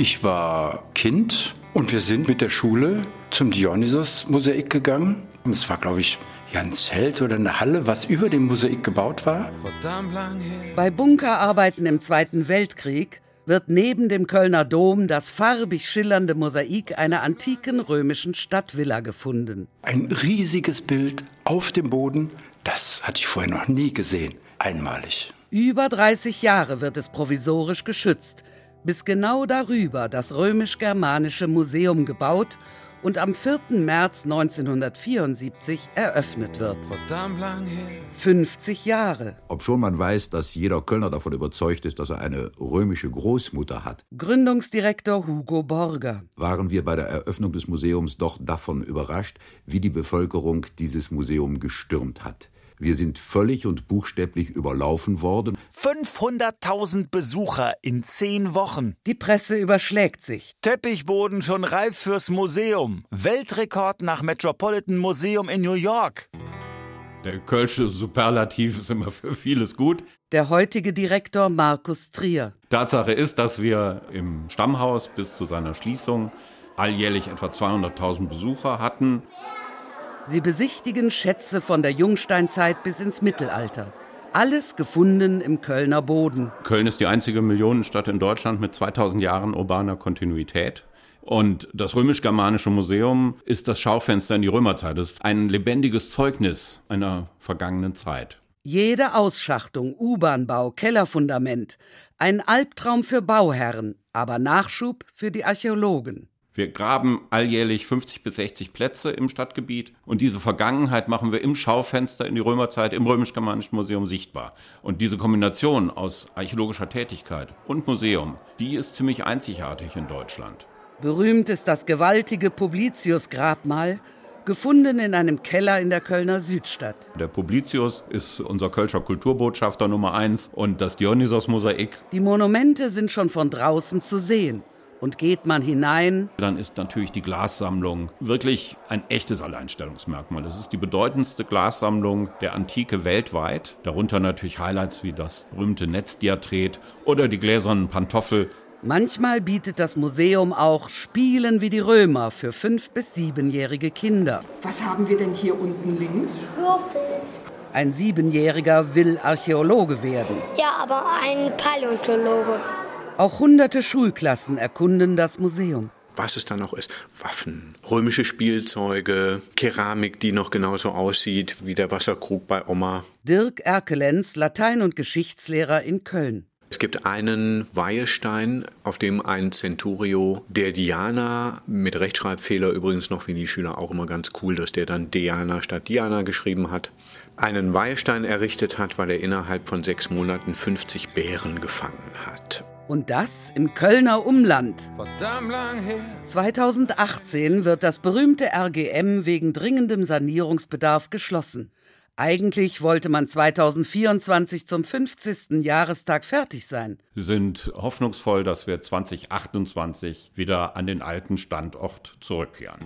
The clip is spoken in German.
Ich war Kind und wir sind mit der Schule zum Dionysos-Mosaik gegangen. Es war, glaube ich, ja ein Zelt oder eine Halle, was über dem Mosaik gebaut war. Bei Bunkerarbeiten im Zweiten Weltkrieg wird neben dem Kölner Dom das farbig schillernde Mosaik einer antiken römischen Stadtvilla gefunden. Ein riesiges Bild auf dem Boden, das hatte ich vorher noch nie gesehen. Einmalig. Über 30 Jahre wird es provisorisch geschützt, bis genau darüber das römisch-germanische Museum gebaut und am 4. März 1974 eröffnet wird. 50 Jahre. Obschon man weiß, dass jeder Kölner davon überzeugt ist, dass er eine römische Großmutter hat. Gründungsdirektor Hugo Borger. Waren wir bei der Eröffnung des Museums doch davon überrascht, wie die Bevölkerung dieses Museum gestürmt hat. Wir sind völlig und buchstäblich überlaufen worden. 500.000 Besucher in zehn Wochen. Die Presse überschlägt sich. Teppichboden schon reif fürs Museum. Weltrekord nach Metropolitan Museum in New York. Der Kölsche Superlativ ist immer für vieles gut. Der heutige Direktor Markus Trier. Tatsache ist, dass wir im Stammhaus bis zu seiner Schließung alljährlich etwa 200.000 Besucher hatten. Sie besichtigen Schätze von der Jungsteinzeit bis ins Mittelalter. Alles gefunden im Kölner Boden. Köln ist die einzige Millionenstadt in Deutschland mit 2000 Jahren urbaner Kontinuität. Und das Römisch-Germanische Museum ist das Schaufenster in die Römerzeit. Es ist ein lebendiges Zeugnis einer vergangenen Zeit. Jede Ausschachtung, U-Bahnbau, Kellerfundament. Ein Albtraum für Bauherren, aber Nachschub für die Archäologen. Wir graben alljährlich 50 bis 60 Plätze im Stadtgebiet und diese Vergangenheit machen wir im Schaufenster in die Römerzeit im Römisch-Germanischen Museum sichtbar. Und diese Kombination aus archäologischer Tätigkeit und Museum, die ist ziemlich einzigartig in Deutschland. Berühmt ist das gewaltige Publicius-Grabmal, gefunden in einem Keller in der Kölner Südstadt. Der Publicius ist unser Kölscher Kulturbotschafter Nummer eins und das Dionysos-Mosaik. Die Monumente sind schon von draußen zu sehen. Und geht man hinein, dann ist natürlich die Glassammlung wirklich ein echtes Alleinstellungsmerkmal. Es ist die bedeutendste Glassammlung der Antike weltweit. Darunter natürlich Highlights wie das berühmte Netzdiatret oder die gläsernen Pantoffel. Manchmal bietet das Museum auch Spielen wie die Römer für fünf- bis siebenjährige Kinder. Was haben wir denn hier unten links? Ein Siebenjähriger will Archäologe werden. Ja, aber ein Paläontologe. Auch hunderte Schulklassen erkunden das Museum. Was es da noch ist, Waffen, römische Spielzeuge, Keramik, die noch genauso aussieht wie der Wasserkrug bei Oma. Dirk Erkelenz, Latein- und Geschichtslehrer in Köln. Es gibt einen Weihestein, auf dem ein Centurio der Diana, mit Rechtschreibfehler übrigens noch, wie die Schüler auch immer ganz cool, dass der dann Diana statt Diana geschrieben hat, einen Weihestein errichtet hat, weil er innerhalb von sechs Monaten 50 Bären gefangen hat. Und das im Kölner Umland. 2018 wird das berühmte RGM wegen dringendem Sanierungsbedarf geschlossen. Eigentlich wollte man 2024 zum 50. Jahrestag fertig sein. Wir sind hoffnungsvoll, dass wir 2028 wieder an den alten Standort zurückkehren.